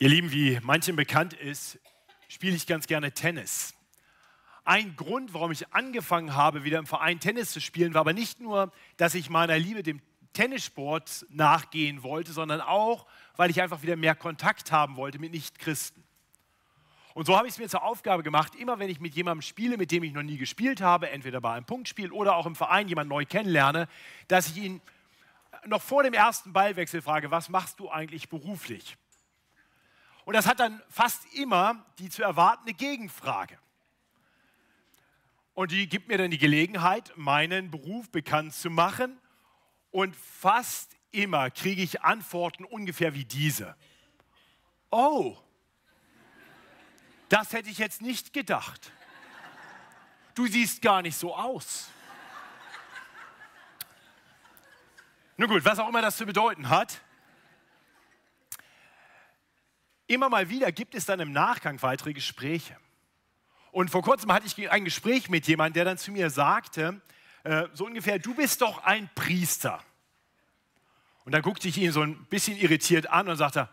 Ihr Lieben, wie manchem bekannt ist, spiele ich ganz gerne Tennis. Ein Grund, warum ich angefangen habe, wieder im Verein Tennis zu spielen, war aber nicht nur, dass ich meiner Liebe dem Tennissport nachgehen wollte, sondern auch, weil ich einfach wieder mehr Kontakt haben wollte mit Nichtchristen. Und so habe ich es mir zur Aufgabe gemacht, immer wenn ich mit jemandem spiele, mit dem ich noch nie gespielt habe, entweder bei einem Punktspiel oder auch im Verein jemand neu kennenlerne, dass ich ihn noch vor dem ersten Ballwechsel frage, was machst du eigentlich beruflich? Und das hat dann fast immer die zu erwartende Gegenfrage. Und die gibt mir dann die Gelegenheit, meinen Beruf bekannt zu machen. Und fast immer kriege ich Antworten ungefähr wie diese. Oh, das hätte ich jetzt nicht gedacht. Du siehst gar nicht so aus. Nun gut, was auch immer das zu bedeuten hat. Immer mal wieder gibt es dann im Nachgang weitere Gespräche. Und vor kurzem hatte ich ein Gespräch mit jemandem, der dann zu mir sagte, äh, so ungefähr, du bist doch ein Priester. Und dann guckte ich ihn so ein bisschen irritiert an und sagte,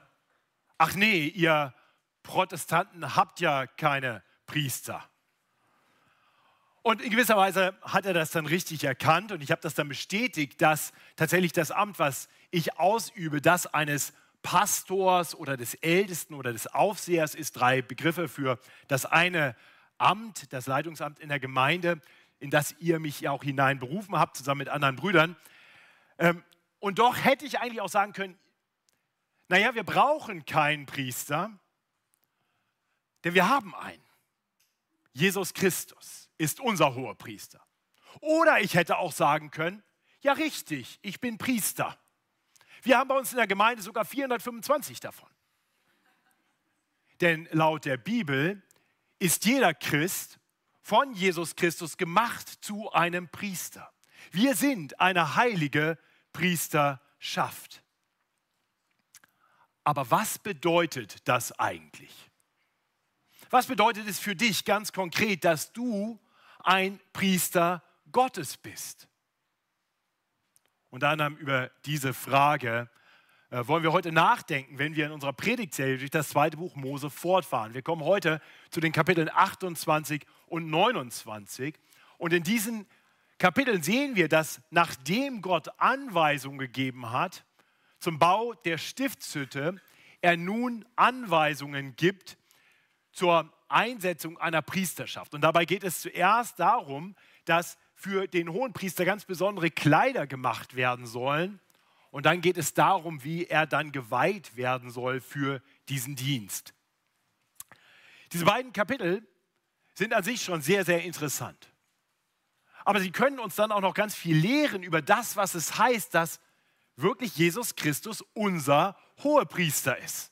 ach nee, ihr Protestanten habt ja keine Priester. Und in gewisser Weise hat er das dann richtig erkannt und ich habe das dann bestätigt, dass tatsächlich das Amt, was ich ausübe, das eines Pastors oder des Ältesten oder des Aufsehers ist drei Begriffe für das eine Amt, das Leitungsamt in der Gemeinde, in das ihr mich ja auch hineinberufen habt, zusammen mit anderen Brüdern. Ähm, und doch hätte ich eigentlich auch sagen können, naja, wir brauchen keinen Priester, denn wir haben einen. Jesus Christus ist unser hoher Priester. Oder ich hätte auch sagen können, ja richtig, ich bin Priester. Wir haben bei uns in der Gemeinde sogar 425 davon. Denn laut der Bibel ist jeder Christ von Jesus Christus gemacht zu einem Priester. Wir sind eine heilige Priesterschaft. Aber was bedeutet das eigentlich? Was bedeutet es für dich ganz konkret, dass du ein Priester Gottes bist? Unter anderem über diese Frage äh, wollen wir heute nachdenken, wenn wir in unserer Predigtserie durch das zweite Buch Mose fortfahren. Wir kommen heute zu den Kapiteln 28 und 29. Und in diesen Kapiteln sehen wir, dass nachdem Gott Anweisungen gegeben hat zum Bau der Stiftshütte, er nun Anweisungen gibt zur Einsetzung einer Priesterschaft. Und dabei geht es zuerst darum, dass für den Hohenpriester ganz besondere Kleider gemacht werden sollen. Und dann geht es darum, wie er dann geweiht werden soll für diesen Dienst. Diese beiden Kapitel sind an sich schon sehr, sehr interessant. Aber sie können uns dann auch noch ganz viel lehren über das, was es heißt, dass wirklich Jesus Christus unser Hohepriester ist.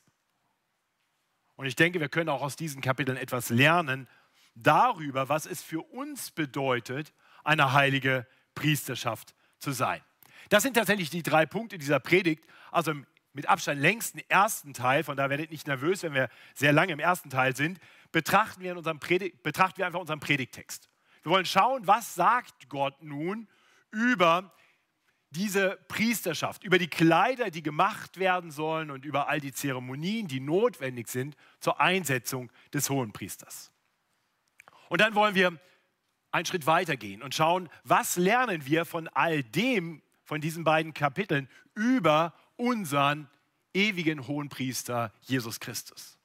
Und ich denke, wir können auch aus diesen Kapiteln etwas lernen darüber, was es für uns bedeutet, eine heilige Priesterschaft zu sein. Das sind tatsächlich die drei Punkte dieser Predigt. Also im mit Abstand längsten ersten Teil, von da werdet nicht nervös, wenn wir sehr lange im ersten Teil sind, betrachten wir, in unserem betrachten wir einfach unseren Predigtext. Wir wollen schauen, was sagt Gott nun über diese Priesterschaft, über die Kleider, die gemacht werden sollen und über all die Zeremonien, die notwendig sind zur Einsetzung des Hohenpriesters. Und dann wollen wir einen Schritt weiter gehen und schauen, was lernen wir von all dem, von diesen beiden Kapiteln über unseren ewigen Hohenpriester Jesus Christus.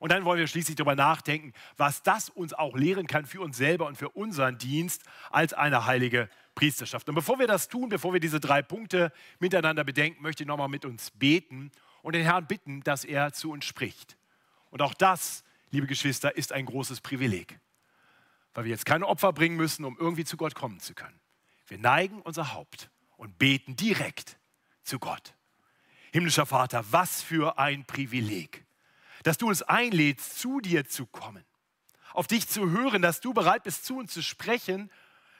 Und dann wollen wir schließlich darüber nachdenken, was das uns auch lehren kann für uns selber und für unseren Dienst als eine heilige Priesterschaft. Und bevor wir das tun, bevor wir diese drei Punkte miteinander bedenken, möchte ich nochmal mit uns beten und den Herrn bitten, dass er zu uns spricht. Und auch das, liebe Geschwister, ist ein großes Privileg weil wir jetzt keine Opfer bringen müssen, um irgendwie zu Gott kommen zu können. Wir neigen unser Haupt und beten direkt zu Gott. Himmlischer Vater, was für ein Privileg, dass du uns einlädst, zu dir zu kommen, auf dich zu hören, dass du bereit bist, zu uns zu sprechen,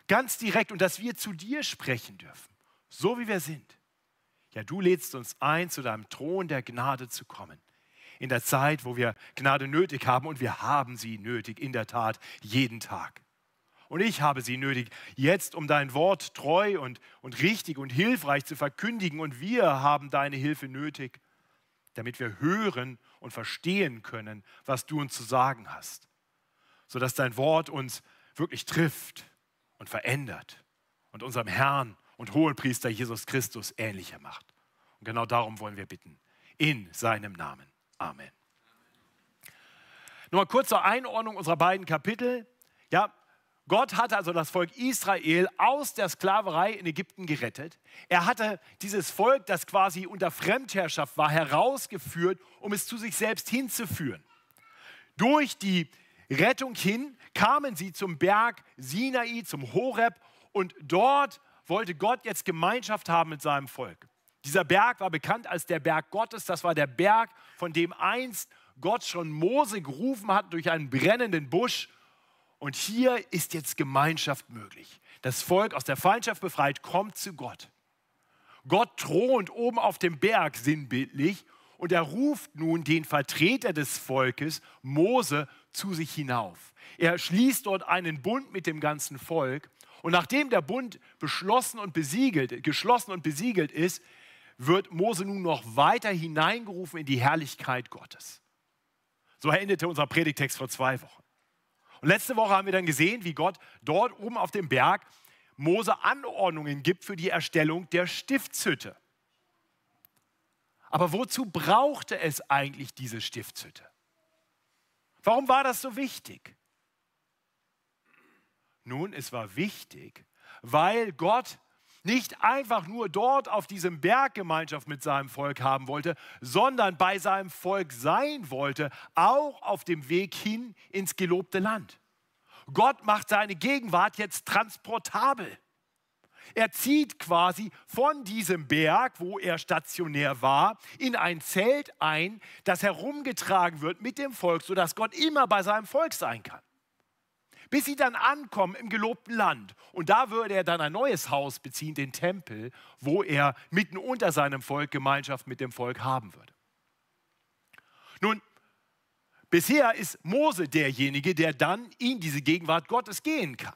ganz direkt und dass wir zu dir sprechen dürfen, so wie wir sind. Ja, du lädst uns ein, zu deinem Thron der Gnade zu kommen in der Zeit, wo wir Gnade nötig haben und wir haben sie nötig, in der Tat, jeden Tag. Und ich habe sie nötig, jetzt um dein Wort treu und, und richtig und hilfreich zu verkündigen. Und wir haben deine Hilfe nötig, damit wir hören und verstehen können, was du uns zu sagen hast, sodass dein Wort uns wirklich trifft und verändert und unserem Herrn und Hohenpriester Jesus Christus ähnlicher macht. Und genau darum wollen wir bitten. In seinem Namen. Amen. Nur mal kurz zur Einordnung unserer beiden Kapitel. Ja, Gott hatte also das Volk Israel aus der Sklaverei in Ägypten gerettet. Er hatte dieses Volk, das quasi unter Fremdherrschaft war, herausgeführt, um es zu sich selbst hinzuführen. Durch die Rettung hin kamen sie zum Berg Sinai, zum Horeb und dort wollte Gott jetzt Gemeinschaft haben mit seinem Volk. Dieser Berg war bekannt als der Berg Gottes. Das war der Berg, von dem einst Gott schon Mose gerufen hat durch einen brennenden Busch. Und hier ist jetzt Gemeinschaft möglich. Das Volk aus der Feindschaft befreit kommt zu Gott. Gott thront oben auf dem Berg sinnbildlich und er ruft nun den Vertreter des Volkes, Mose, zu sich hinauf. Er schließt dort einen Bund mit dem ganzen Volk und nachdem der Bund beschlossen und besiegelt, geschlossen und besiegelt ist, wird Mose nun noch weiter hineingerufen in die Herrlichkeit Gottes. So endete unser Predigtext vor zwei Wochen. Und letzte Woche haben wir dann gesehen, wie Gott dort oben auf dem Berg Mose Anordnungen gibt für die Erstellung der Stiftshütte. Aber wozu brauchte es eigentlich diese Stiftshütte? Warum war das so wichtig? Nun, es war wichtig, weil Gott nicht einfach nur dort auf diesem Berg Gemeinschaft mit seinem Volk haben wollte, sondern bei seinem Volk sein wollte, auch auf dem Weg hin ins gelobte Land. Gott macht seine Gegenwart jetzt transportabel. Er zieht quasi von diesem Berg, wo er stationär war, in ein Zelt ein, das herumgetragen wird mit dem Volk, sodass Gott immer bei seinem Volk sein kann bis sie dann ankommen im gelobten Land. Und da würde er dann ein neues Haus beziehen, den Tempel, wo er mitten unter seinem Volk Gemeinschaft mit dem Volk haben würde. Nun, bisher ist Mose derjenige, der dann in diese Gegenwart Gottes gehen kann.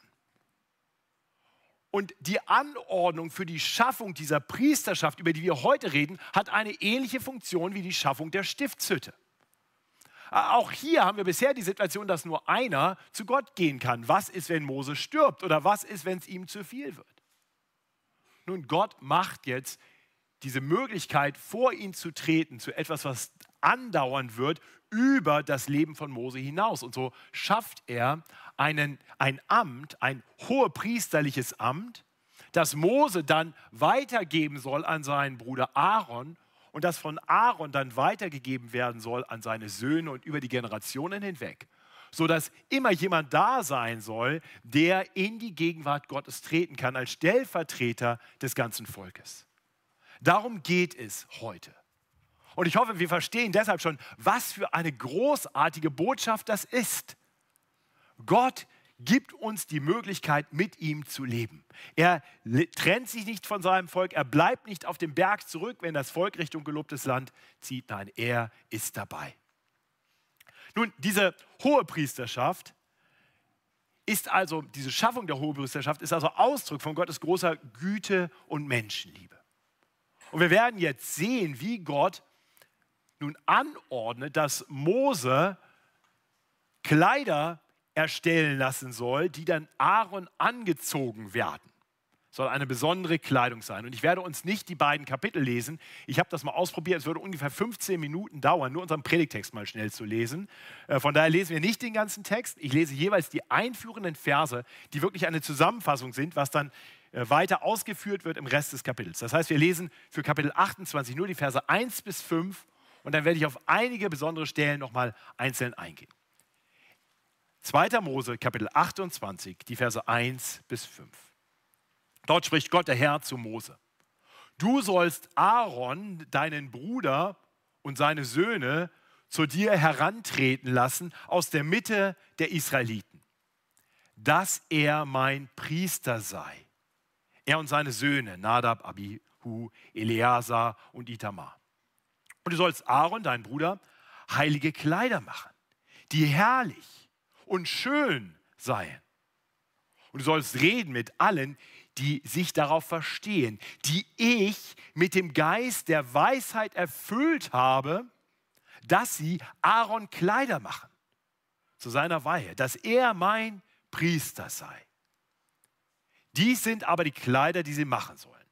Und die Anordnung für die Schaffung dieser Priesterschaft, über die wir heute reden, hat eine ähnliche Funktion wie die Schaffung der Stiftshütte. Auch hier haben wir bisher die Situation, dass nur einer zu Gott gehen kann. Was ist, wenn Mose stirbt? Oder was ist, wenn es ihm zu viel wird? Nun, Gott macht jetzt diese Möglichkeit, vor ihn zu treten, zu etwas, was andauern wird, über das Leben von Mose hinaus. Und so schafft er einen, ein Amt, ein hohepriesterliches Amt, das Mose dann weitergeben soll an seinen Bruder Aaron und das von Aaron dann weitergegeben werden soll an seine Söhne und über die Generationen hinweg, sodass immer jemand da sein soll, der in die Gegenwart Gottes treten kann als Stellvertreter des ganzen Volkes. Darum geht es heute. Und ich hoffe, wir verstehen deshalb schon, was für eine großartige Botschaft das ist. Gott gibt uns die Möglichkeit, mit ihm zu leben. Er trennt sich nicht von seinem Volk, er bleibt nicht auf dem Berg zurück, wenn das Volk Richtung gelobtes Land zieht. Nein, er ist dabei. Nun, diese hohe Priesterschaft ist also, diese Schaffung der Hohepriesterschaft ist also Ausdruck von Gottes großer Güte und Menschenliebe. Und wir werden jetzt sehen, wie Gott nun anordnet, dass Mose Kleider erstellen lassen soll, die dann Aaron angezogen werden. Soll eine besondere Kleidung sein. Und ich werde uns nicht die beiden Kapitel lesen. Ich habe das mal ausprobiert. Es würde ungefähr 15 Minuten dauern, nur unseren Predigtext mal schnell zu lesen. Äh, von daher lesen wir nicht den ganzen Text. Ich lese jeweils die einführenden Verse, die wirklich eine Zusammenfassung sind, was dann äh, weiter ausgeführt wird im Rest des Kapitels. Das heißt, wir lesen für Kapitel 28 nur die Verse 1 bis 5 und dann werde ich auf einige besondere Stellen nochmal einzeln eingehen. 2. Mose, Kapitel 28, die Verse 1 bis 5. Dort spricht Gott der Herr zu Mose. Du sollst Aaron, deinen Bruder und seine Söhne zu dir herantreten lassen aus der Mitte der Israeliten, dass er mein Priester sei. Er und seine Söhne, Nadab, Abihu, Eleazar und Itamar. Und du sollst Aaron, deinen Bruder, heilige Kleider machen, die herrlich und schön seien. Und du sollst reden mit allen, die sich darauf verstehen, die ich mit dem Geist der Weisheit erfüllt habe, dass sie Aaron Kleider machen zu seiner Weihe, dass er mein Priester sei. Dies sind aber die Kleider, die sie machen sollen.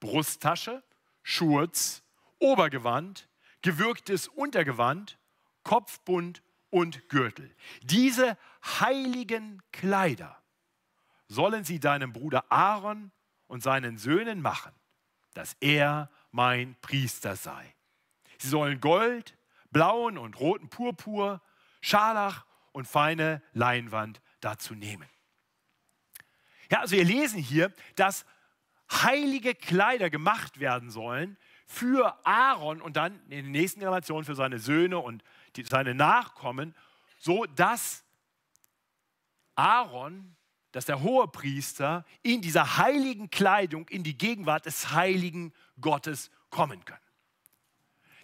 Brusttasche, Schurz, Obergewand, gewürgtes Untergewand, Kopfbund und Gürtel. Diese heiligen Kleider sollen sie deinem Bruder Aaron und seinen Söhnen machen, dass er mein Priester sei. Sie sollen Gold, blauen und roten Purpur, Scharlach und feine Leinwand dazu nehmen. Ja, also wir lesen hier, dass heilige Kleider gemacht werden sollen für Aaron und dann in den nächsten Generationen für seine Söhne und die, seine Nachkommen, so dass Aaron, dass der hohe Priester in dieser heiligen Kleidung in die Gegenwart des heiligen Gottes kommen kann.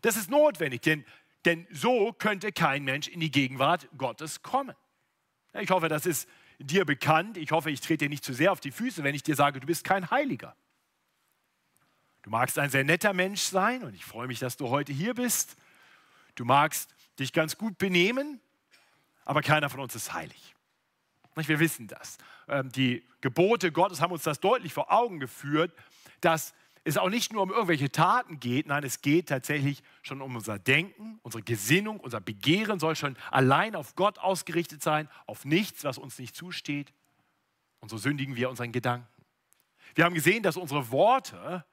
Das ist notwendig, denn, denn so könnte kein Mensch in die Gegenwart Gottes kommen. Ich hoffe, das ist dir bekannt. Ich hoffe, ich trete dir nicht zu sehr auf die Füße, wenn ich dir sage, du bist kein Heiliger. Du magst ein sehr netter Mensch sein und ich freue mich, dass du heute hier bist. Du magst dich ganz gut benehmen, aber keiner von uns ist heilig. Wir wissen das. Ähm, die Gebote Gottes haben uns das deutlich vor Augen geführt, dass es auch nicht nur um irgendwelche Taten geht, nein, es geht tatsächlich schon um unser Denken, unsere Gesinnung, unser Begehren soll schon allein auf Gott ausgerichtet sein, auf nichts, was uns nicht zusteht. Und so sündigen wir unseren Gedanken. Wir haben gesehen, dass unsere Worte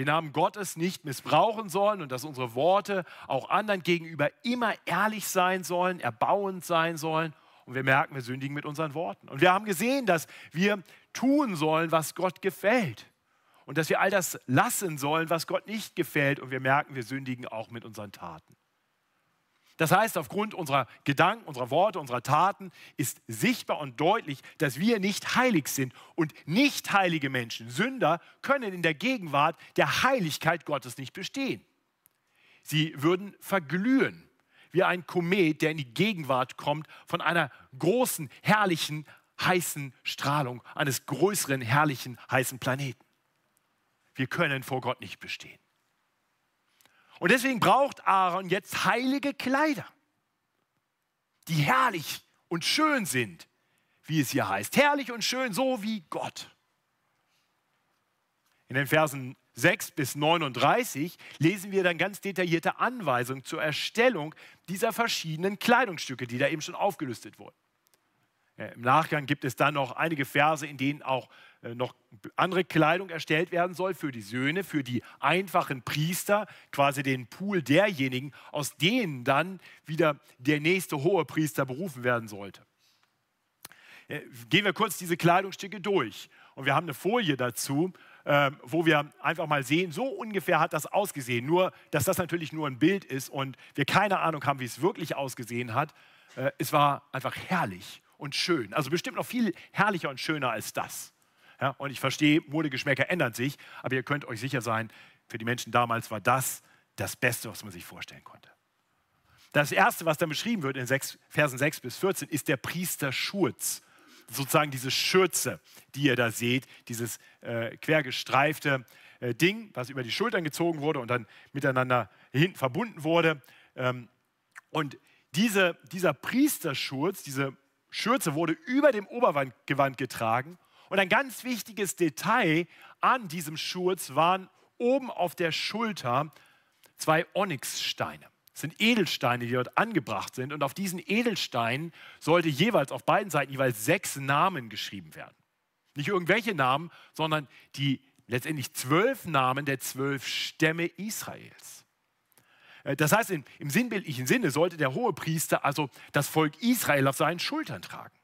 den Namen Gottes nicht missbrauchen sollen und dass unsere Worte auch anderen gegenüber immer ehrlich sein sollen, erbauend sein sollen. Und wir merken, wir sündigen mit unseren Worten. Und wir haben gesehen, dass wir tun sollen, was Gott gefällt und dass wir all das lassen sollen, was Gott nicht gefällt. Und wir merken, wir sündigen auch mit unseren Taten. Das heißt, aufgrund unserer Gedanken, unserer Worte, unserer Taten ist sichtbar und deutlich, dass wir nicht heilig sind. Und nicht heilige Menschen, Sünder, können in der Gegenwart der Heiligkeit Gottes nicht bestehen. Sie würden verglühen wie ein Komet, der in die Gegenwart kommt von einer großen, herrlichen, heißen Strahlung eines größeren, herrlichen, heißen Planeten. Wir können vor Gott nicht bestehen. Und deswegen braucht Aaron jetzt heilige Kleider, die herrlich und schön sind, wie es hier heißt. Herrlich und schön, so wie Gott. In den Versen 6 bis 39 lesen wir dann ganz detaillierte Anweisungen zur Erstellung dieser verschiedenen Kleidungsstücke, die da eben schon aufgelistet wurden. Im Nachgang gibt es dann noch einige Verse, in denen auch äh, noch andere Kleidung erstellt werden soll für die Söhne, für die einfachen Priester, quasi den Pool derjenigen, aus denen dann wieder der nächste hohe Priester berufen werden sollte. Äh, gehen wir kurz diese Kleidungsstücke durch. Und wir haben eine Folie dazu, ähm, wo wir einfach mal sehen, so ungefähr hat das ausgesehen. Nur, dass das natürlich nur ein Bild ist und wir keine Ahnung haben, wie es wirklich ausgesehen hat. Äh, es war einfach herrlich und schön. Also bestimmt noch viel herrlicher und schöner als das. Ja, und ich verstehe, Modegeschmäcker ändern sich, aber ihr könnt euch sicher sein, für die Menschen damals war das das Beste, was man sich vorstellen konnte. Das Erste, was dann beschrieben wird in 6, Versen 6 bis 14, ist der Priesterschurz. Sozusagen diese Schürze, die ihr da seht, dieses äh, quergestreifte äh, Ding, was über die Schultern gezogen wurde und dann miteinander hinten verbunden wurde. Ähm, und diese, dieser Priesterschurz, diese Schürze wurde über dem Obergewand getragen und ein ganz wichtiges Detail an diesem Schurz waren oben auf der Schulter zwei Onyxsteine. Das sind Edelsteine, die dort angebracht sind. Und auf diesen Edelsteinen sollte jeweils auf beiden Seiten jeweils sechs Namen geschrieben werden. Nicht irgendwelche Namen, sondern die letztendlich zwölf Namen der zwölf Stämme Israels. Äh, das heißt, im, sinnbildlichen Sinne sollte der hohe Priester also das Volk Israel auf seinen Schultern tragen.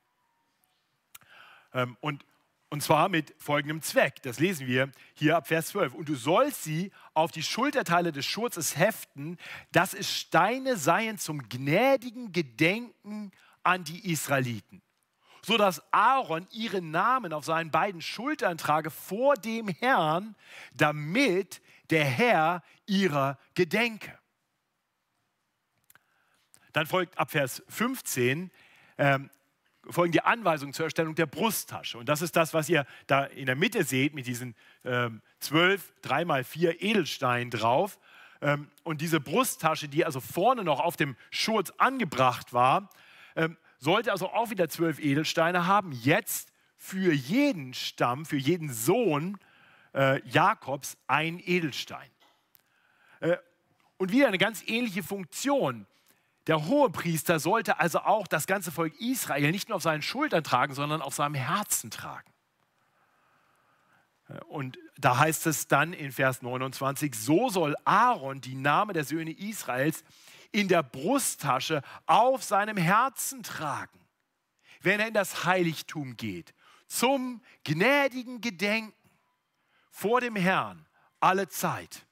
Ähm, und und zwar mit folgendem Zweck. Das lesen wir hier ab Vers 12. Und du sollst sie auf die Schulterteile des Schurzes heften, dass es Steine seien zum gnädigen Gedenken an die Israeliten, so dass Aaron ihren Namen auf seinen beiden Schultern trage vor dem Herrn, damit der Herr ihrer gedenke. Dann folgt ab Vers 15, ähm, folgen die Anweisungen zur Erstellung der Brusttasche. Und das ist das, was ihr da in der Mitte seht mit diesen ähm, zwölf, dreimal vier Edelsteinen drauf. Ähm, und diese Brusttasche, die also vorne noch auf dem Schurz angebracht war, ähm, sollte also auch wieder zwölf Edelsteine haben. Jetzt für jeden Stamm, für jeden Sohn äh, Jakobs ein Edelstein. Äh, und wieder eine ganz ähnliche Funktion. Der Hohepriester sollte also auch das ganze Volk Israel nicht nur auf seinen Schultern tragen, sondern auf seinem Herzen tragen. Und da heißt es dann in Vers 29, so soll Aaron die Namen der Söhne Israels in der Brusttasche auf seinem Herzen tragen, wenn er in das Heiligtum geht, zum gnädigen Gedenken vor dem Herrn alle Zeit.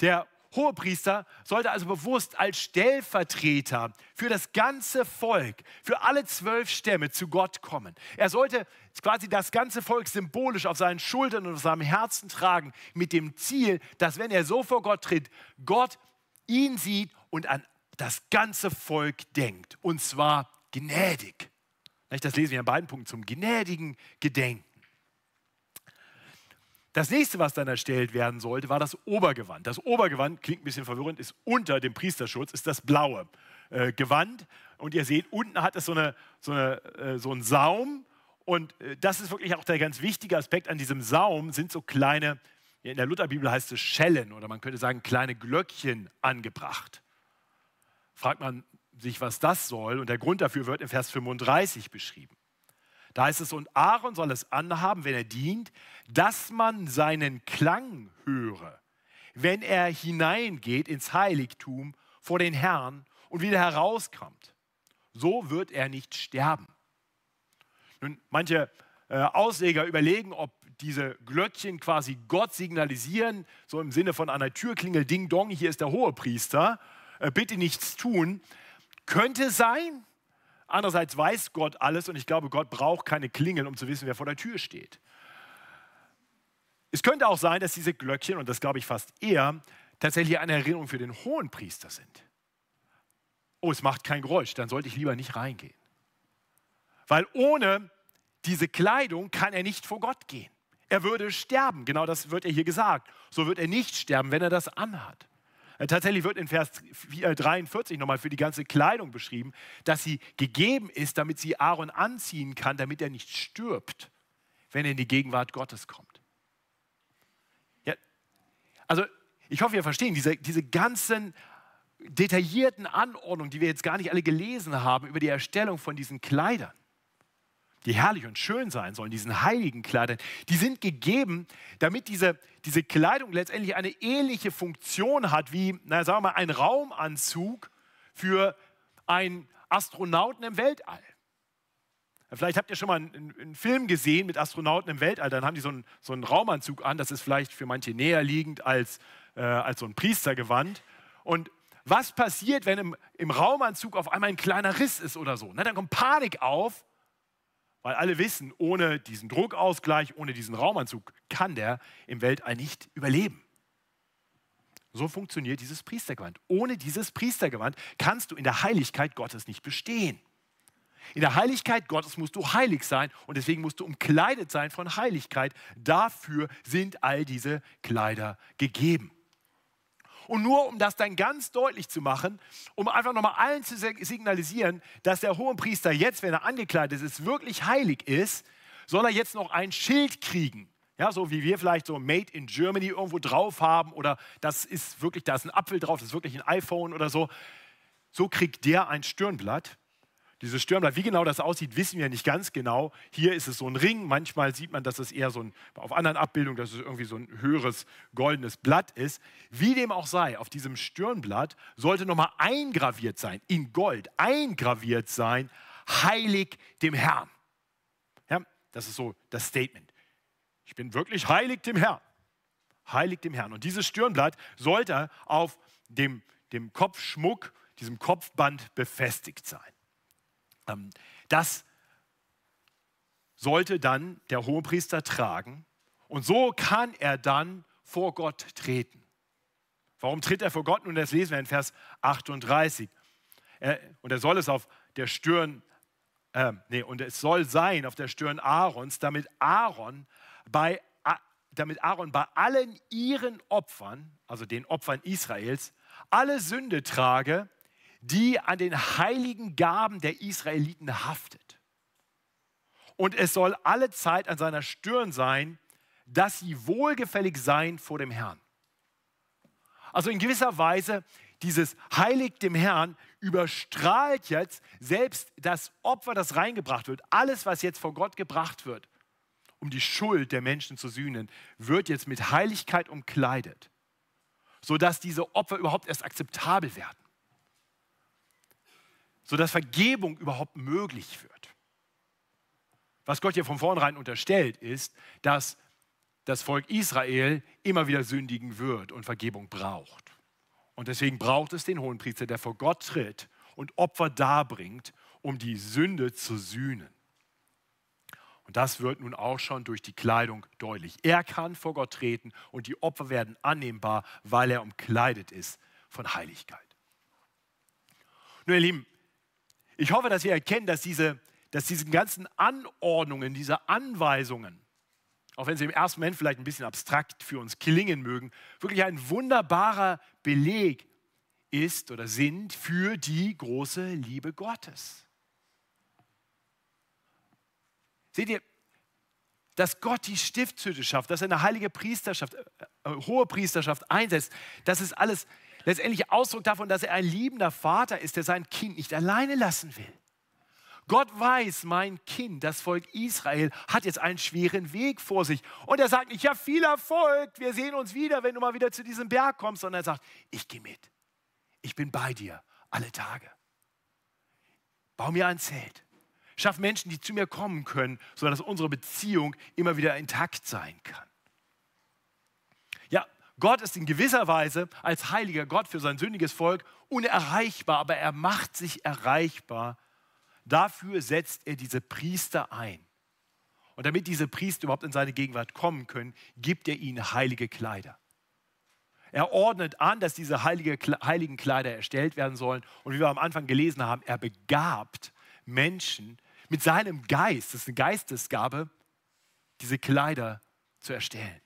Der Hohepriester sollte also bewusst als Stellvertreter für das ganze Volk, für alle zwölf Stämme zu Gott kommen. Er sollte quasi das ganze Volk symbolisch auf seinen Schultern und auf seinem Herzen tragen, mit dem Ziel, dass wenn er so vor Gott tritt, Gott ihn sieht und an das ganze Volk denkt. Und zwar gnädig. Das lesen wir in beiden Punkten zum gnädigen Gedenken. Das nächste, was dann erstellt werden sollte, war das Obergewand. Das Obergewand, klingt ein bisschen verwirrend, ist unter dem Priesterschutz, ist das blaue äh, Gewand. Und ihr seht, unten hat es so, eine, so, eine, äh, so einen Saum. Und äh, das ist wirklich auch der ganz wichtige Aspekt an diesem Saum, sind so kleine, in der Lutherbibel heißt es Schellen oder man könnte sagen kleine Glöckchen angebracht. Fragt man sich, was das soll. Und der Grund dafür wird in Vers 35 beschrieben. Da heißt es, und Aaron soll es anhaben, wenn er dient, dass man seinen Klang höre, wenn er hineingeht ins Heiligtum vor den Herrn und wieder herauskommt. So wird er nicht sterben. Nun, manche äh, Ausleger überlegen, ob diese Glöckchen quasi Gott signalisieren, so im Sinne von einer Türklingel, Ding Dong, hier ist der Hohepriester, äh, bitte nichts tun. Könnte sein, Andererseits weiß Gott alles und ich glaube, Gott braucht keine Klingel, um zu wissen, wer vor der Tür steht. Es könnte auch sein, dass diese Glöckchen, und das glaube ich fast eher, tatsächlich eine Erinnerung für den hohen Priester sind. Oh, es macht kein Geräusch, dann sollte ich lieber nicht reingehen. Weil ohne diese Kleidung kann er nicht vor Gott gehen. Er würde sterben, genau das wird er hier gesagt. So wird er nicht sterben, wenn er das anhat. Äh, tatsächlich wird in Vers 43 äh, nochmal für die ganze Kleidung beschrieben, dass sie gegeben ist, damit sie Aaron anziehen kann, damit er nicht stirbt, wenn er in die Gegenwart Gottes kommt. Ja, also ich hoffe, wir verstehen diese, diese ganzen detaillierten Anordnungen, die wir jetzt gar nicht alle gelesen haben, über die Erstellung von diesen Kleidern die herrlich und schön sein sollen, diesen heiligen Kleidern, die sind gegeben, damit diese, diese Kleidung letztendlich eine ähnliche Funktion hat wie, na, sagen wir mal, ein Raumanzug für einen Astronauten im Weltall. Vielleicht habt ihr schon mal einen, einen, Film gesehen mit Astronauten im Weltall, dann haben die so einen, so einen Raumanzug an, das ist vielleicht für manche näher liegend als, äh, als so ein Priestergewand. Und was passiert, wenn im, im Raumanzug auf einmal ein kleiner Riss ist oder so? Na, dann kommt Panik auf weil alle wissen, ohne diesen Druckausgleich, ohne diesen Raumanzug kann der im Weltall nicht überleben. So funktioniert dieses Priestergewand. Ohne dieses Priestergewand kannst du in der Heiligkeit Gottes nicht bestehen. In der Heiligkeit Gottes musst du heilig sein und deswegen musst du umkleidet sein von Heiligkeit. Dafür sind all diese Kleider gegeben. Und nur um das dann ganz deutlich zu machen, um einfach nochmal allen zu signalisieren, dass der hohe Priester jetzt, wenn er angekleidet ist, wirklich heilig ist, soll er jetzt noch ein Schild kriegen. Ja, so wie wir vielleicht so Made in Germany irgendwo drauf haben oder das ist wirklich, da ist ein Apfel drauf, das ist wirklich ein iPhone oder so. So kriegt der ein Stirnblatt dieses Stirnblatt, wie genau das aussieht, wissen wir nicht ganz genau. Hier ist es so ein Ring. Manchmal sieht man, dass es eher so ein, auf anderen Abbildungen, dass es irgendwie so ein höheres goldenes Blatt ist. Wie dem auch sei, auf diesem Stirnblatt sollte nochmal eingraviert sein, in Gold, eingraviert sein, heilig dem Herrn. Ja, das ist so das Statement. Ich bin wirklich heilig dem Herrn. Heilig dem Herrn. Und dieses Stirnblatt sollte auf dem, dem Kopfschmuck, diesem Kopfband befestigt sein. Ähm, das sollte dann der Hohepriester tragen und so kann er dann vor Gott treten. Warum tritt er vor Gott? Nun, das lesen wir in Vers 38. Er, und er soll es auf der Stirn, äh, nee, und es soll sein auf der Stirn Aarons, damit Aaron bei damit Aaron bei allen ihren Opfern, also den Opfern Israels, alle Sünde trage, die an den heiligen Gaben der Israeliten haftet. Und es soll alle Zeit an seiner Stirn sein, dass sie wohlgefällig seien vor dem Herrn. Also in gewisser Weise, dieses Heilig dem Herrn überstrahlt jetzt selbst das Opfer, das reingebracht wird. Alles, was jetzt vor Gott gebracht wird, um die Schuld der Menschen zu sühnen, wird jetzt mit Heiligkeit umkleidet, sodass diese Opfer überhaupt erst akzeptabel werden, sodass Vergebung überhaupt möglich wird. Was Gott hier von vornherein unterstellt, ist, dass das Volk Israel immer wieder sündigen wird und Vergebung braucht. Und deswegen braucht es den Hohenpriester, der vor Gott tritt und Opfer darbringt, um die Sünde zu sühnen. Und das wird nun auch schon durch die Kleidung deutlich. Er kann vor Gott treten und die Opfer werden annehmbar, weil er umkleidet ist von Heiligkeit. Nun, ihr Lieben, ich hoffe, dass wir erkennen, dass diese, dass diese ganzen Anordnungen, diese Anweisungen, auch wenn sie im ersten Moment vielleicht ein bisschen abstrakt für uns klingen mögen, wirklich ein wunderbarer Beleg ist oder sind für die große Liebe Gottes. Seht ihr, dass Gott die Stiftshütte schafft, dass er eine heilige Priesterschaft, äh, äh, hohe Priesterschaft einsetzt, das ist alles letztendlich Ausdruck davon, dass er ein liebender Vater ist, der sein Kind nicht alleine lassen will. Gott weiß, mein Kind, das Volk Israel, hat jetzt einen schweren Weg vor sich. Und er sagt nicht, ja, viel Erfolg, wir sehen uns wieder, wenn du mal wieder zu diesem Berg kommst, sondern er sagt, ich gehe mit. Ich bin bei dir alle Tage. Bau mir ein Zelt. Schaff Menschen, die zu mir kommen können, sodass unsere Beziehung immer wieder intakt sein kann. Gott ist in gewisser Weise als heiliger Gott für sein sündiges Volk unerreichbar, aber er macht sich erreichbar. Dafür setzt er diese Priester ein. Und damit diese Priester überhaupt in seine Gegenwart kommen können, gibt er ihnen heilige Kleider. Er ordnet an, dass diese heilige, heiligen Kleider erstellt werden sollen. Und wie wir am Anfang gelesen haben, er begabt Menschen mit seinem Geist, das ist eine Geistesgabe, diese Kleider zu erstellen.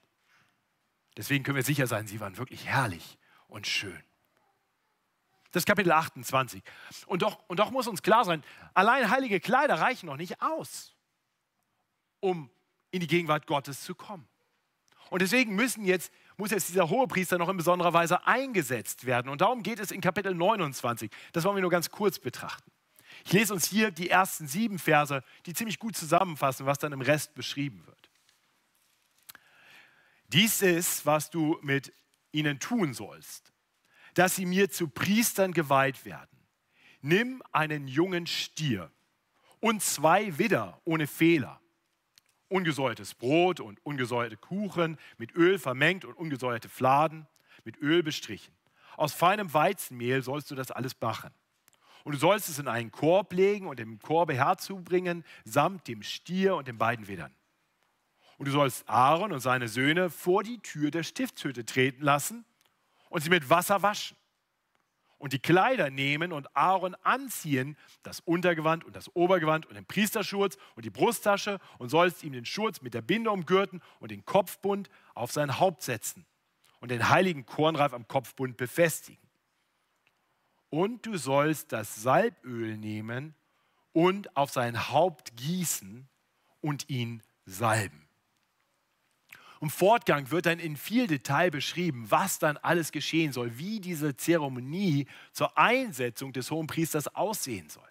Deswegen können wir sicher sein, sie waren wirklich herrlich und schön. Das ist Kapitel 28. Und doch, und doch muss uns klar sein, allein heilige Kleider reichen noch nicht aus, um in die Gegenwart Gottes zu kommen. Und deswegen müssen jetzt, muss jetzt dieser Hohepriester noch in besonderer Weise eingesetzt werden. Und darum geht es in Kapitel 29. Das wollen wir nur ganz kurz betrachten. Ich lese uns hier die ersten sieben Verse, die ziemlich gut zusammenfassen, was dann im Rest beschrieben wird. Dies ist, was du mit ihnen tun sollst, dass sie mir zu Priestern geweiht werden. Nimm einen jungen Stier und zwei Widder ohne Fehler, ungesäuertes Brot und ungesäuerte Kuchen mit Öl vermengt und ungesäuerte Fladen mit Öl bestrichen. Aus feinem Weizenmehl sollst du das alles backen. Und du sollst es in einen Korb legen und im Korbe herzubringen, samt dem Stier und den beiden Widdern. Und du sollst Aaron und seine Söhne vor die Tür der Stiftshütte treten lassen und sie mit Wasser waschen. Und die Kleider nehmen und Aaron anziehen, das Untergewand und das Obergewand und den Priesterschurz und die Brusttasche und sollst ihm den Schurz mit der Binde umgürten und den Kopfbund auf sein Haupt setzen und den heiligen Kornreif am Kopfbund befestigen und du sollst das Salböl nehmen und auf sein Haupt gießen und ihn salben. Im Fortgang wird dann in viel Detail beschrieben, was dann alles geschehen soll, wie diese Zeremonie zur Einsetzung des Hohenpriesters aussehen soll.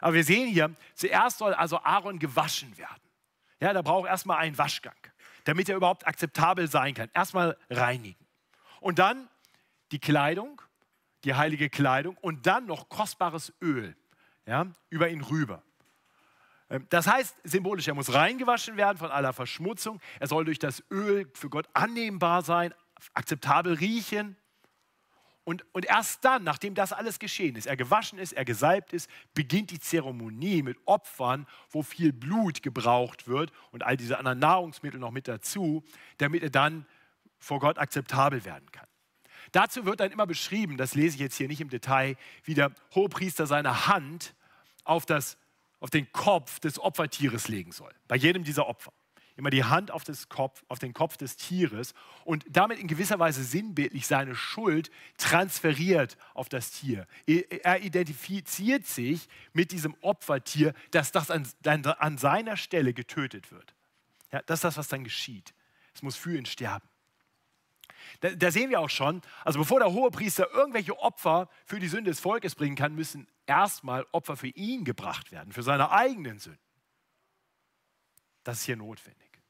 Aber wir sehen hier, zuerst soll also Aaron gewaschen werden. Ja, da braucht erstmal einen Waschgang, damit er überhaupt akzeptabel sein kann. Erstmal reinigen. Und dann die Kleidung die heilige Kleidung und dann noch kostbares Öl ja, über ihn rüber. Ähm, das heißt symbolisch, er muss reingewaschen werden von aller Verschmutzung. Er soll durch das Öl für Gott annehmbar sein, akzeptabel riechen. Und, und erst dann, nachdem das alles geschehen ist, er gewaschen ist, er gesalbt ist, beginnt die Zeremonie mit Opfern, wo viel Blut gebraucht wird und all diese anderen Nahrungsmittel noch mit dazu, damit er dann vor Gott akzeptabel werden kann. Dazu wird dann immer beschrieben, das lese ich jetzt hier nicht im Detail, wie der Hohepriester seine Hand auf, das, auf den Kopf des Opfertieres legen soll, bei jedem dieser Opfer. immer die Hand auf, Kopf, auf, den Kopf des Tieres und damit in gewisser Weise sinnbildlich seine Schuld transferiert auf das Tier. Er identifiziert sich mit diesem Opfertier, dass das an, an seiner Stelle getötet wird. Ja, das ist das, was dann geschieht. Es muss für ihn sterben. Da, da, sehen wir auch schon, also bevor der Hohepriester irgendwelche Opfer für die Sünde des Volkes bringen kann, müssen erstmal Opfer für ihn gebracht werden, für seine eigenen Sünden. Das ist hier notwendig.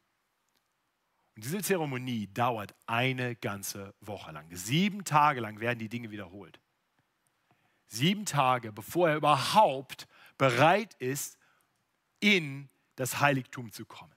Und diese Zeremonie dauert eine ganze Woche lang. Sieben Tage lang werden die Dinge wiederholt. Sieben Tage, bevor er überhaupt bereit ist, in das Heiligtum zu kommen.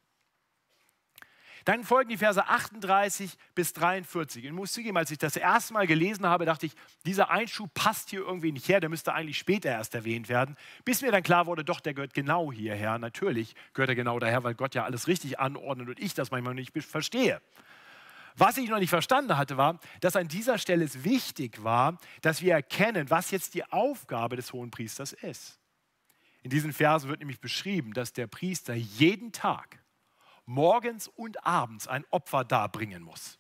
Dann folgen die Verse 38 bis 43. Ich muss zugeben, als ich das erste Mal gelesen habe, dachte ich, dieser Einschub passt hier irgendwie nicht her, der müsste eigentlich später erst erwähnt werden. Bis mir dann klar wurde, doch, der gehört genau hierher. Natürlich gehört er genau daher, weil Gott ja alles richtig anordnet und ich das manchmal nicht verstehe. Was ich noch nicht verstanden hatte, war, dass an dieser Stelle es wichtig war, dass wir erkennen, was jetzt die Aufgabe des Hohen Priesters ist. In diesen Versen wird nämlich beschrieben, dass der Priester jeden Tag morgens und abends ein Opfer darbringen muss.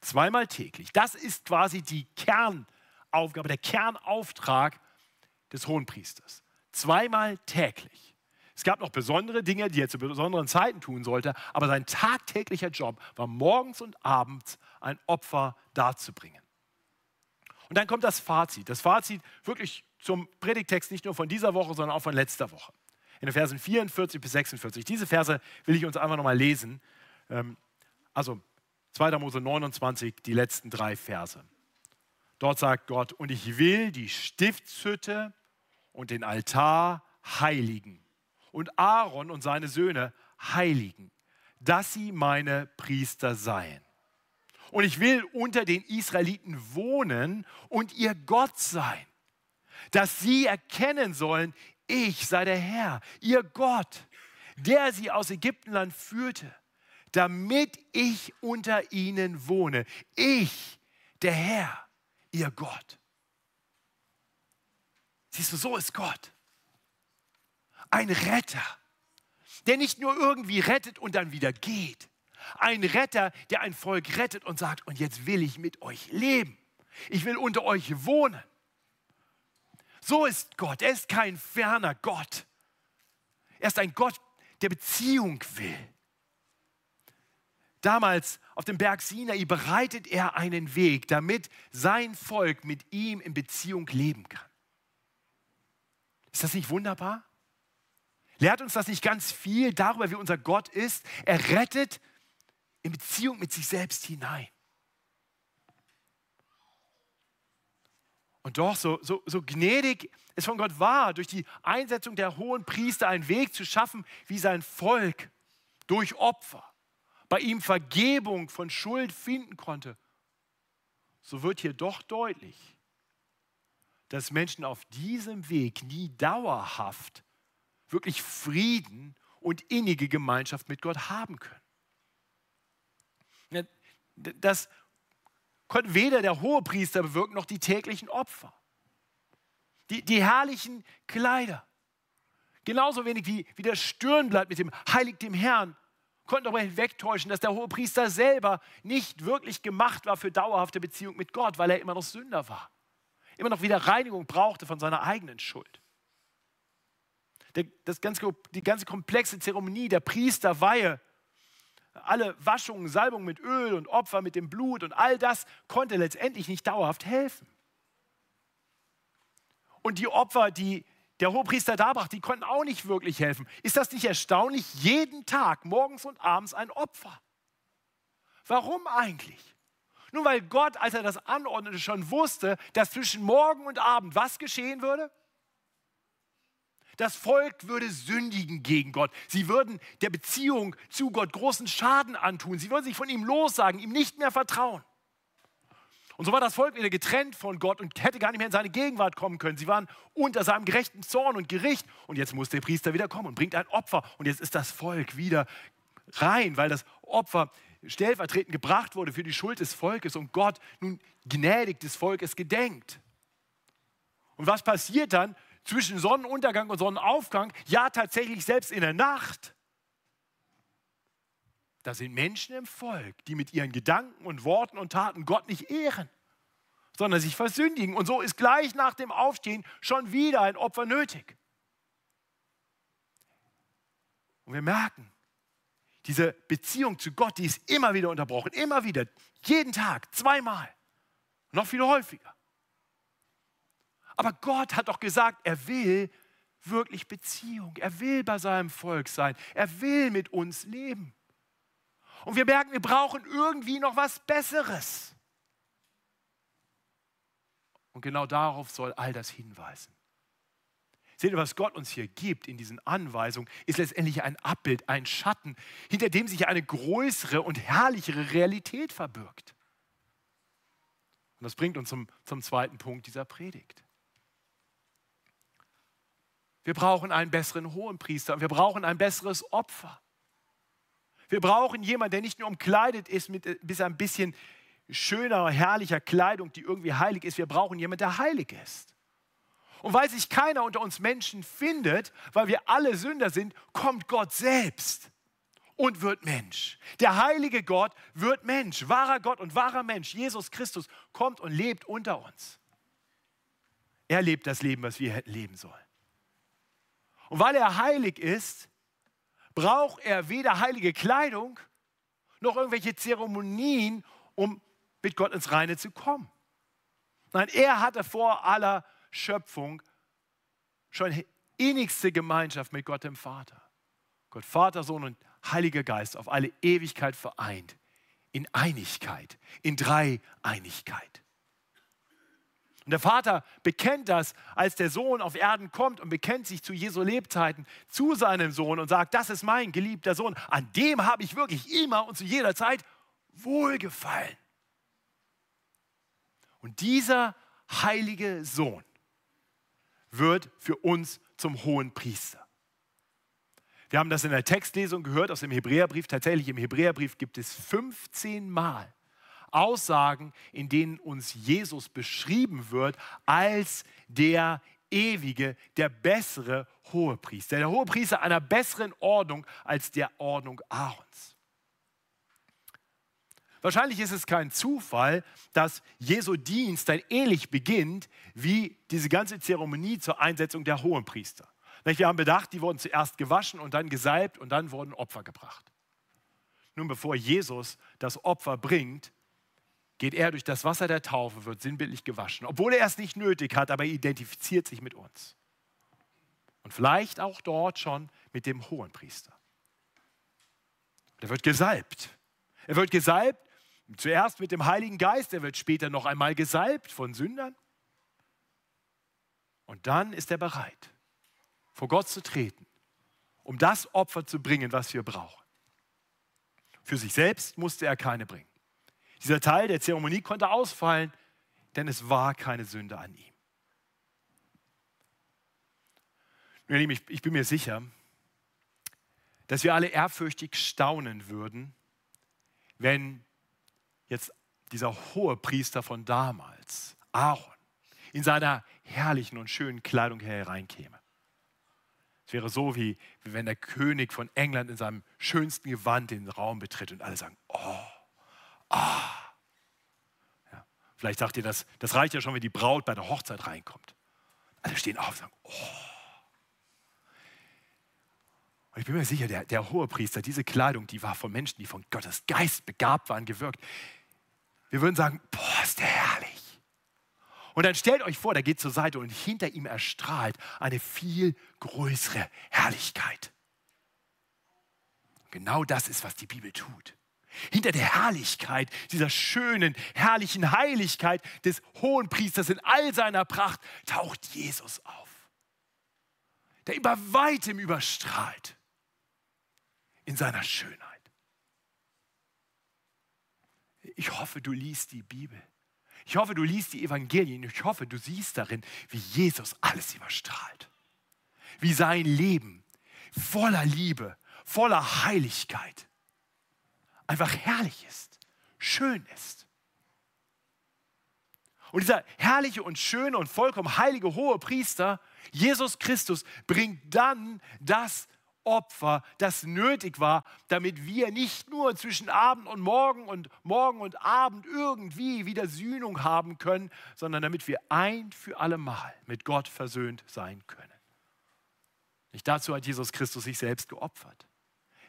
Zweimal täglich. Das ist quasi die Kernaufgabe, der Kernauftrag des Hohenpriesters. Zweimal täglich. Es gab noch besondere Dinge, die er zu besonderen Zeiten tun sollte, aber sein tagtäglicher Job war morgens und abends ein Opfer darzubringen. Und dann kommt das Fazit. Das Fazit wirklich zum Predigtext nicht nur von dieser Woche, sondern auch von letzter Woche in den Versen 44 bis 46. Diese Verse will ich uns einfach nochmal lesen. Ähm, also 2. Mose 29, die letzten drei Verse. Dort sagt Gott, und ich will die Stiftshütte und den Altar heiligen und Aaron und seine Söhne heiligen, dass sie meine Priester seien. Und ich will unter den Israeliten wohnen und ihr Gott sein, dass sie erkennen sollen, ich sei der Herr, ihr Gott, der sie aus Ägyptenland führte, damit ich unter ihnen wohne. Ich, der Herr, ihr Gott. Siehst du, so ist Gott. Ein Retter, der nicht nur irgendwie rettet und dann wieder geht. Ein Retter, der ein Volk rettet und sagt, und jetzt will ich mit euch leben. Ich will unter euch wohnen. So ist Gott. Er ist kein ferner Gott. Er ist ein Gott, der Beziehung will. Damals auf dem Berg Sinai bereitet er einen Weg, damit sein Volk mit ihm in Beziehung leben kann. Ist das nicht wunderbar? Lehrt uns das nicht ganz viel darüber, wie unser Gott ist? Er rettet in Beziehung mit sich selbst hinein. Und doch, so, so, so gnädig es von Gott war, durch die Einsetzung der hohen Priester einen Weg zu schaffen, wie sein Volk durch Opfer bei ihm Vergebung von Schuld finden konnte, so wird hier doch deutlich, dass Menschen auf diesem Weg nie dauerhaft wirklich Frieden und innige Gemeinschaft mit Gott haben können. Das konnte weder der Hohepriester bewirken noch die täglichen Opfer. Die, die herrlichen Kleider. Genauso wenig wie, wie das Stirnblatt mit dem Heilig dem Herrn konnten darüber hinwegtäuschen, dass der Hohepriester selber nicht wirklich gemacht war für dauerhafte Beziehung mit Gott, weil er immer noch Sünder war. Immer noch wieder Reinigung brauchte von seiner eigenen Schuld. Das ganze, die ganze komplexe Zeremonie der Priesterweihe alle Waschungen, Salbung mit Öl und Opfer mit dem Blut und all das konnte letztendlich nicht dauerhaft helfen. Und die Opfer, die der Hohepriester darbrachte, die konnten auch nicht wirklich helfen. Ist das nicht erstaunlich? Jeden Tag, morgens und abends ein Opfer. Warum eigentlich? Nur weil Gott, als er das anordnete, schon wusste, dass zwischen Morgen und Abend was geschehen würde? Das Volk würde sündigen gegen Gott. Sie würden der Beziehung zu Gott großen Schaden antun. Sie würden sich von ihm lossagen, ihm nicht mehr vertrauen. Und so war das Volk wieder getrennt von Gott und hätte gar nicht mehr in seine Gegenwart kommen können. Sie waren unter seinem gerechten Zorn und Gericht. Und jetzt muss der Priester wieder kommen und bringt ein Opfer. Und jetzt ist das Volk wieder rein, weil das Opfer stellvertretend gebracht wurde für die Schuld des Volkes und Gott nun gnädig des Volkes gedenkt. Und was passiert dann? Zwischen Sonnenuntergang und Sonnenaufgang, ja tatsächlich selbst in der Nacht, da sind Menschen im Volk, die mit ihren Gedanken und Worten und Taten Gott nicht ehren, sondern sich versündigen. Und so ist gleich nach dem Aufstehen schon wieder ein Opfer nötig. Und wir merken, diese Beziehung zu Gott, die ist immer wieder unterbrochen, immer wieder, jeden Tag, zweimal, noch viel häufiger. Aber Gott hat doch gesagt, er will wirklich Beziehung, er will bei seinem Volk sein, er will mit uns leben. Und wir merken, wir brauchen irgendwie noch was Besseres. Und genau darauf soll all das hinweisen. Seht ihr, was Gott uns hier gibt in diesen Anweisungen, ist letztendlich ein Abbild, ein Schatten, hinter dem sich eine größere und herrlichere Realität verbirgt. Und das bringt uns zum, zum zweiten Punkt dieser Predigt. Wir brauchen einen besseren Hohenpriester und wir brauchen ein besseres Opfer. Wir brauchen jemanden, der nicht nur umkleidet ist mit bis ein bisschen schöner, herrlicher Kleidung, die irgendwie heilig ist. Wir brauchen jemanden, der heilig ist. Und weil sich keiner unter uns Menschen findet, weil wir alle Sünder sind, kommt Gott selbst und wird Mensch. Der heilige Gott wird Mensch, wahrer Gott und wahrer Mensch. Jesus Christus kommt und lebt unter uns. Er lebt das Leben, was wir hätten leben sollen. Und weil er heilig ist, braucht er weder heilige Kleidung noch irgendwelche Zeremonien, um mit Gott ins Reine zu kommen. Nein, er hatte vor aller Schöpfung schon innigste Gemeinschaft mit Gott dem Vater. Gott Vater, Sohn und Heiliger Geist auf alle Ewigkeit vereint. In Einigkeit, in Dreieinigkeit. Und der Vater bekennt das, als der Sohn auf Erden kommt und bekennt sich zu Jesu Lebzeiten zu seinem Sohn und sagt, das ist mein geliebter Sohn, an dem habe ich wirklich immer und zu jeder Zeit wohlgefallen. Und dieser heilige Sohn wird für uns zum hohen Priester. Wir haben das in der Textlesung gehört aus dem Hebräerbrief. Tatsächlich im Hebräerbrief gibt es 15 Mal Aussagen, in denen uns Jesus beschrieben wird als der ewige, der bessere Hohepriester. Der Hohepriester einer besseren Ordnung als der Ordnung Aarons. Wahrscheinlich ist es kein Zufall, dass Jesu Dienst dann ähnlich beginnt wie diese ganze Zeremonie zur Einsetzung der Hohenpriester. Wir haben bedacht, die wurden zuerst gewaschen und dann gesalbt und dann wurden Opfer gebracht. Nun, bevor Jesus das Opfer bringt, geht er durch das Wasser der Taufe, wird sinnbildlich gewaschen, obwohl er es nicht nötig hat, aber er identifiziert sich mit uns. Und vielleicht auch dort schon mit dem Hohenpriester. Der wird gesalbt. Er wird gesalbt Zuerst mit dem Heiligen Geist, er wird später noch einmal gesalbt von Sündern. Und dann ist er bereit, vor Gott zu treten, um das Opfer zu bringen, was wir brauchen. Für sich selbst musste er keine bringen. Dieser Teil der Zeremonie konnte ausfallen, denn es war keine Sünde an ihm. Nun, ich, ich bin mir sicher, dass wir alle ehrfürchtig staunen würden, wenn jetzt dieser hohe Priester von damals, Aaron, in seiner herrlichen und schönen Kleidung hereinkäme. Es wäre so, wie wenn der König von England in seinem schönsten Gewand den Raum betritt und alle sagen, oh, ah. Ja, vielleicht sagt ihr, das, das reicht ja schon, wenn die Braut bei der Hochzeit reinkommt. Alle stehen auf und sagen, oh. Und ich bin mir sicher, der, der hohe Priester, diese Kleidung, die war von Menschen, die von Gottes Geist begabt waren, gewirkt. Wir würden sagen, boah, ist der herrlich. Und dann stellt euch vor, der geht zur Seite und hinter ihm erstrahlt eine viel größere Herrlichkeit. Genau das ist, was die Bibel tut. Hinter der Herrlichkeit, dieser schönen, herrlichen Heiligkeit des hohen Priesters in all seiner Pracht, taucht Jesus auf, der über weitem überstrahlt in seiner Schönheit. Ich hoffe, du liest die Bibel. Ich hoffe, du liest die Evangelien. Ich hoffe, du siehst darin, wie Jesus alles überstrahlt. Wie sein Leben voller Liebe, voller Heiligkeit einfach herrlich ist, schön ist. Und dieser herrliche und schöne und vollkommen heilige hohe Priester, Jesus Christus, bringt dann das Opfer, das nötig war, damit wir nicht nur zwischen Abend und Morgen und Morgen und Abend irgendwie wieder Sühnung haben können, sondern damit wir ein für alle Mal mit Gott versöhnt sein können. Nicht dazu hat Jesus Christus sich selbst geopfert.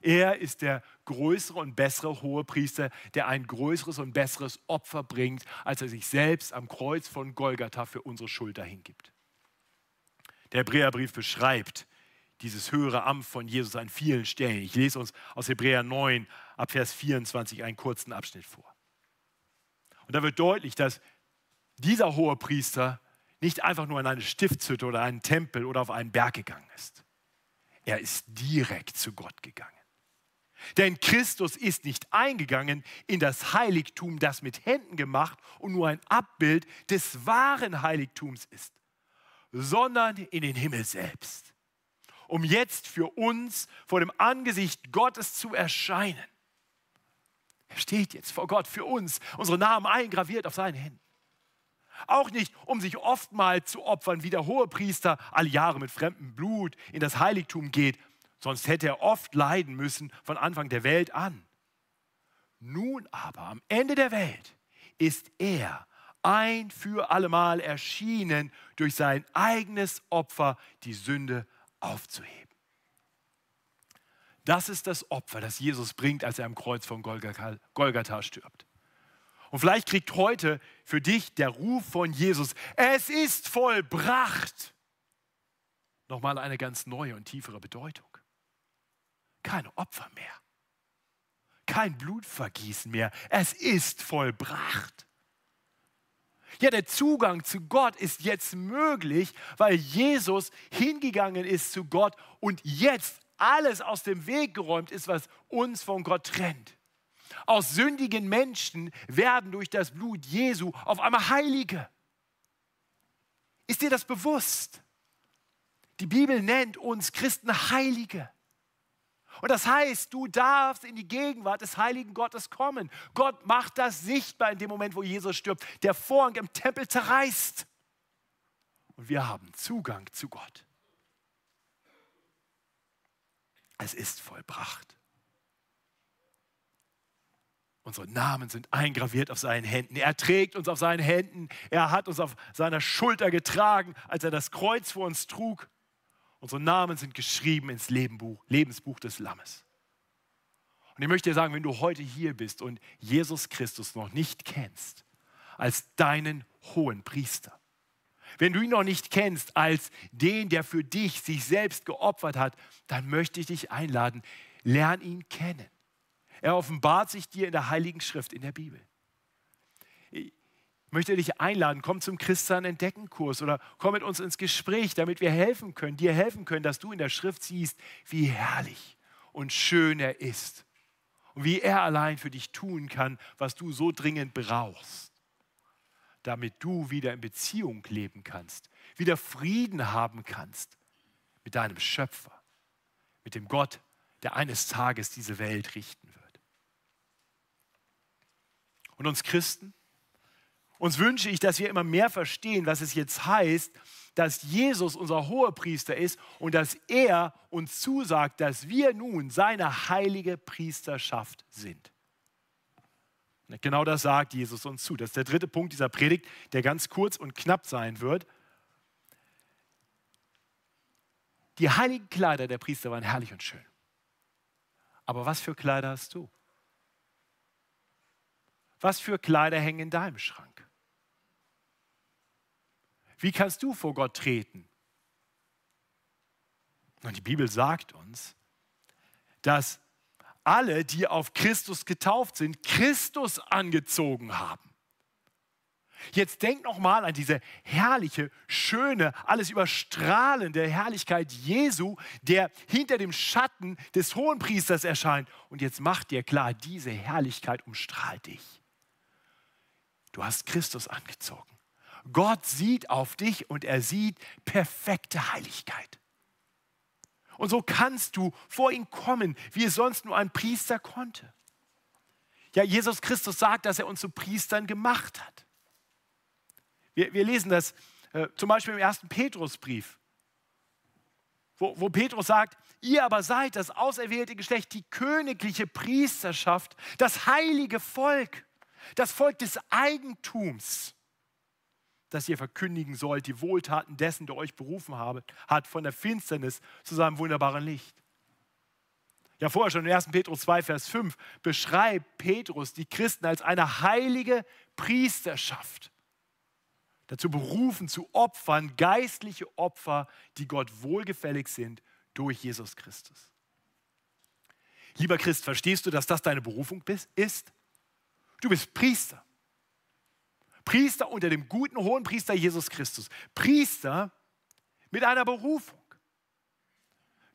Er ist der größere und bessere Hohepriester, der ein größeres und besseres Opfer bringt, als er sich selbst am Kreuz von Golgatha für unsere Schuld dahingibt. Der Hebräerbrief beschreibt dieses höhere Amt von Jesus an vielen Stellen. Ich lese uns aus Hebräer 9 ab Vers 24 einen kurzen Abschnitt vor. Und da wird deutlich, dass dieser Hohepriester nicht einfach nur in eine Stiftshütte oder einen Tempel oder auf einen Berg gegangen ist. Er ist direkt zu Gott gegangen. Denn Christus ist nicht eingegangen in das Heiligtum, das mit Händen gemacht und nur ein Abbild des wahren Heiligtums ist, sondern in den Himmel selbst, um jetzt für uns vor dem Angesicht Gottes zu erscheinen. Er steht jetzt vor Gott für uns, unsere Namen eingraviert auf seinen Händen. Auch nicht, um sich oftmals zu opfern, wie der Hohepriester alle Jahre mit fremdem Blut in das Heiligtum geht, sonst hätte er oft leiden müssen von Anfang der Welt an. Nun aber, am Ende der Welt, ist er ein für allemal erschienen, durch sein eigenes Opfer die Sünde aufzuheben. Das ist das Opfer, das Jesus bringt, als er am Kreuz von Golgatha stirbt. Und vielleicht kriegt heute für dich der Ruf von Jesus, es ist vollbracht, nochmal eine ganz neue und tiefere Bedeutung. Kein Opfer mehr, kein Blutvergießen mehr, es ist vollbracht. Ja, der Zugang zu Gott ist jetzt möglich, weil Jesus hingegangen ist zu Gott und jetzt alles aus dem Weg geräumt ist, was uns von Gott trennt. Aus sündigen Menschen werden durch das Blut Jesu auf einmal Heilige. Ist dir das bewusst? Die Bibel nennt uns Christen Heilige. Und das heißt, du darfst in die Gegenwart des heiligen Gottes kommen. Gott macht das sichtbar in dem Moment, wo Jesus stirbt. Der Vorhang im Tempel zerreißt. Und wir haben Zugang zu Gott. Es ist vollbracht. Unsere Namen sind eingraviert auf seinen Händen. Er trägt uns auf seinen Händen. Er hat uns auf seiner Schulter getragen, als er das Kreuz vor uns trug. Unsere Namen sind geschrieben ins Lebenbuch, Lebensbuch des Lammes. Und ich möchte dir sagen, wenn du heute hier bist und Jesus Christus noch nicht kennst als deinen hohen Priester, wenn du ihn noch nicht kennst als den, der für dich sich selbst geopfert hat, dann möchte ich dich einladen, lern ihn kennen. Er offenbart sich dir in der Heiligen Schrift, in der Bibel möchte dich einladen, komm zum Christian Entdecken Kurs oder komm mit uns ins Gespräch, damit wir helfen können, dir helfen können, dass du in der Schrift siehst, wie herrlich und schön er ist und wie er allein für dich tun kann, was du so dringend brauchst, damit du wieder in Beziehung leben kannst, wieder Frieden haben kannst mit deinem Schöpfer, mit dem Gott, der eines Tages diese Welt richten wird. Und uns Christen, uns wünsche ich, dass wir immer mehr verstehen, was es jetzt heißt, dass Jesus unser Hohepriester ist und dass er uns zusagt, dass wir nun seine heilige Priesterschaft sind. Genau das sagt Jesus uns zu. Das ist der dritte Punkt dieser Predigt, der ganz kurz und knapp sein wird. Die heiligen Kleider der Priester waren herrlich und schön. Aber was für Kleider hast du? Was für Kleider hängen in deinem Schrank? Wie kannst du vor Gott treten? Und die Bibel sagt uns, dass alle, die auf Christus getauft sind, Christus angezogen haben. Jetzt denk noch mal an diese herrliche, schöne, alles überstrahlende Herrlichkeit Jesu, der hinter dem Schatten des Hohenpriesters erscheint. Und jetzt mach dir klar, diese Herrlichkeit umstrahlt dich. Du hast Christus angezogen. Gott sieht auf dich und er sieht perfekte Heiligkeit. Und so kannst du vor ihn kommen, wie es sonst nur ein Priester konnte. Ja, Jesus Christus sagt, dass er uns zu Priestern gemacht hat. Wir, wir lesen das äh, zum Beispiel im ersten Petrusbrief. wo, wo Petrus sagt, ihr aber seid das auserwählte Geschlecht, die königliche Priesterschaft, das heilige Volk, das Volk des Eigentums, das ihr verkündigen sollt, die Wohltaten dessen, der euch berufen habe, hat, von der Finsternis zu seinem wunderbaren Licht. Ja, vorher schon in 1. Petrus 2, Vers 5 beschreibt Petrus die Christen als eine heilige Priesterschaft dazu berufen zu opfern, geistliche Opfer, die Gott wohlgefällig sind durch Jesus Christus. Lieber Christ, verstehst du, dass das deine Berufung ist? Du bist Priester. Priester unter dem guten hohen Priester Jesus Christus. Priester mit einer Berufung.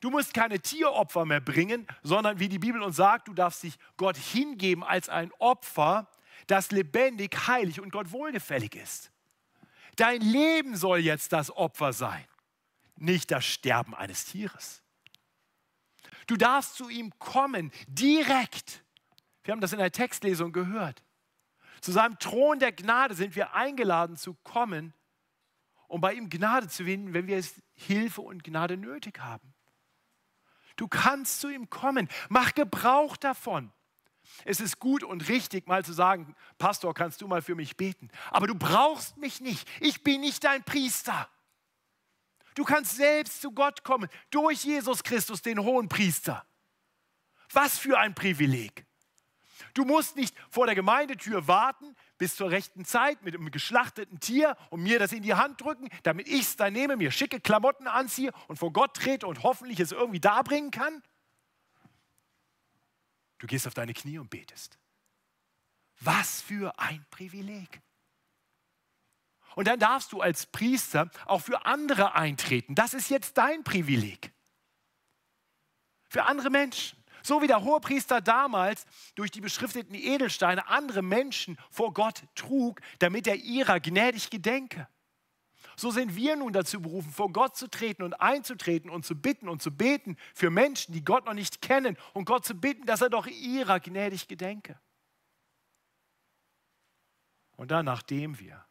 Du musst keine Tieropfer mehr bringen, sondern wie die Bibel uns sagt, du darfst dich Gott hingeben als ein Opfer, das lebendig, heilig und Gott wohlgefällig ist. Dein Leben soll jetzt das Opfer sein, nicht das Sterben eines Tieres. Du darfst zu ihm kommen, direkt. Wir haben das in der Textlesung gehört. Zu seinem Thron der Gnade sind wir eingeladen zu kommen, um bei ihm Gnade zu finden, wenn wir Hilfe und Gnade nötig haben. Du kannst zu ihm kommen. Mach Gebrauch davon. Es ist gut und richtig, mal zu sagen, Pastor, kannst du mal für mich beten? Aber du brauchst mich nicht. Ich bin nicht dein Priester. Du kannst selbst zu Gott kommen durch Jesus Christus, den hohen Priester. Was für ein Privileg. Du musst nicht vor der Gemeindetür warten bis zur rechten Zeit mit einem geschlachteten Tier und mir das in die Hand drücken, damit ich es dann nehme, mir schicke Klamotten anziehe und vor Gott trete und hoffentlich es irgendwie darbringen kann. Du gehst auf deine Knie und betest. Was für ein Privileg. Und dann darfst du als Priester auch für andere eintreten. Das ist jetzt dein Privileg. Für andere Menschen. So wie der Hohepriester damals durch die beschrifteten Edelsteine andere Menschen vor Gott trug, damit er ihrer gnädig gedenke. So sind wir nun dazu berufen, vor Gott zu treten und einzutreten und zu bitten und zu beten für Menschen, die Gott noch nicht kennen und Gott zu bitten, dass er doch ihrer gnädig gedenke. Und dann, nachdem wir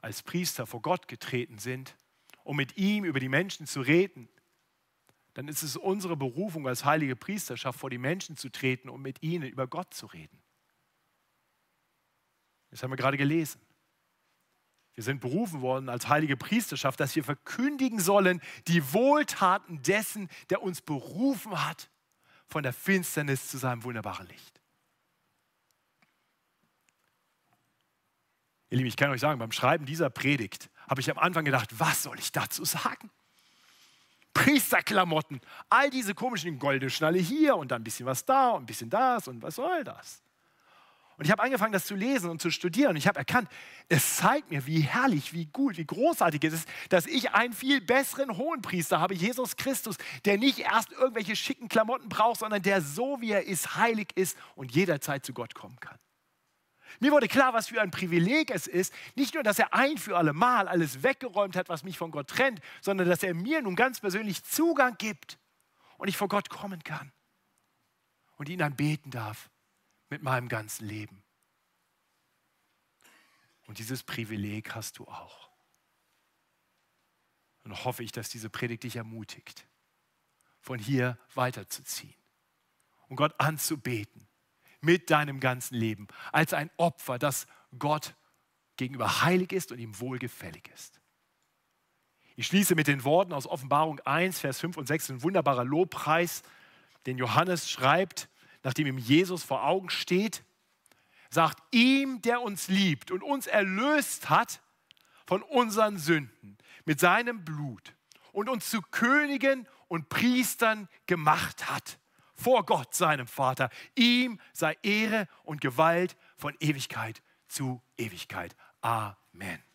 als Priester vor Gott getreten sind, um mit ihm über die Menschen zu reden, dann ist es unsere Berufung als heilige Priesterschaft, vor die Menschen zu treten, um mit ihnen über Gott zu reden. Das haben wir gerade gelesen. Wir sind berufen worden als heilige Priesterschaft, dass wir verkündigen sollen die Wohltaten dessen, der uns berufen hat, von der Finsternis zu seinem wunderbaren Licht. Ihr Lieben, ich kann euch sagen, beim Schreiben dieser Predigt habe ich am Anfang gedacht, was soll ich dazu sagen? Priesterklamotten, all diese komischen goldene Schnalle hier und dann ein bisschen was da und ein bisschen das und was soll das? Und ich habe angefangen, das zu lesen und zu studieren. Und ich habe erkannt, es zeigt mir, wie herrlich, wie gut, wie großartig es ist, dass ich einen viel besseren Hohenpriester habe, Jesus Christus, der nicht erst irgendwelche schicken Klamotten braucht, sondern der so, wie er ist, heilig ist und jederzeit zu Gott kommen kann. Mir wurde klar, was für ein Privileg es ist, nicht nur, dass er ein für alle Mal alles weggeräumt hat, was mich von Gott trennt, sondern dass er mir nun ganz persönlich Zugang gibt und ich vor Gott kommen kann und ihn anbeten darf mit meinem ganzen Leben. Und dieses Privileg hast du auch. Und hoffe ich, dass diese Predigt dich ermutigt, von hier weiterzuziehen und Gott anzubeten mit deinem ganzen Leben als ein Opfer, das Gott gegenüber heilig ist und ihm wohlgefällig ist. Ich schließe mit den Worten aus Offenbarung 1, Vers 5 und 6, ein wunderbarer Lobpreis, den Johannes schreibt nachdem ihm Jesus vor Augen steht, sagt, ihm, der uns liebt und uns erlöst hat von unseren Sünden mit seinem Blut und uns zu Königen und Priestern gemacht hat vor Gott, seinem Vater. Ihm sei Ehre und Gewalt von Ewigkeit zu Ewigkeit. Amen.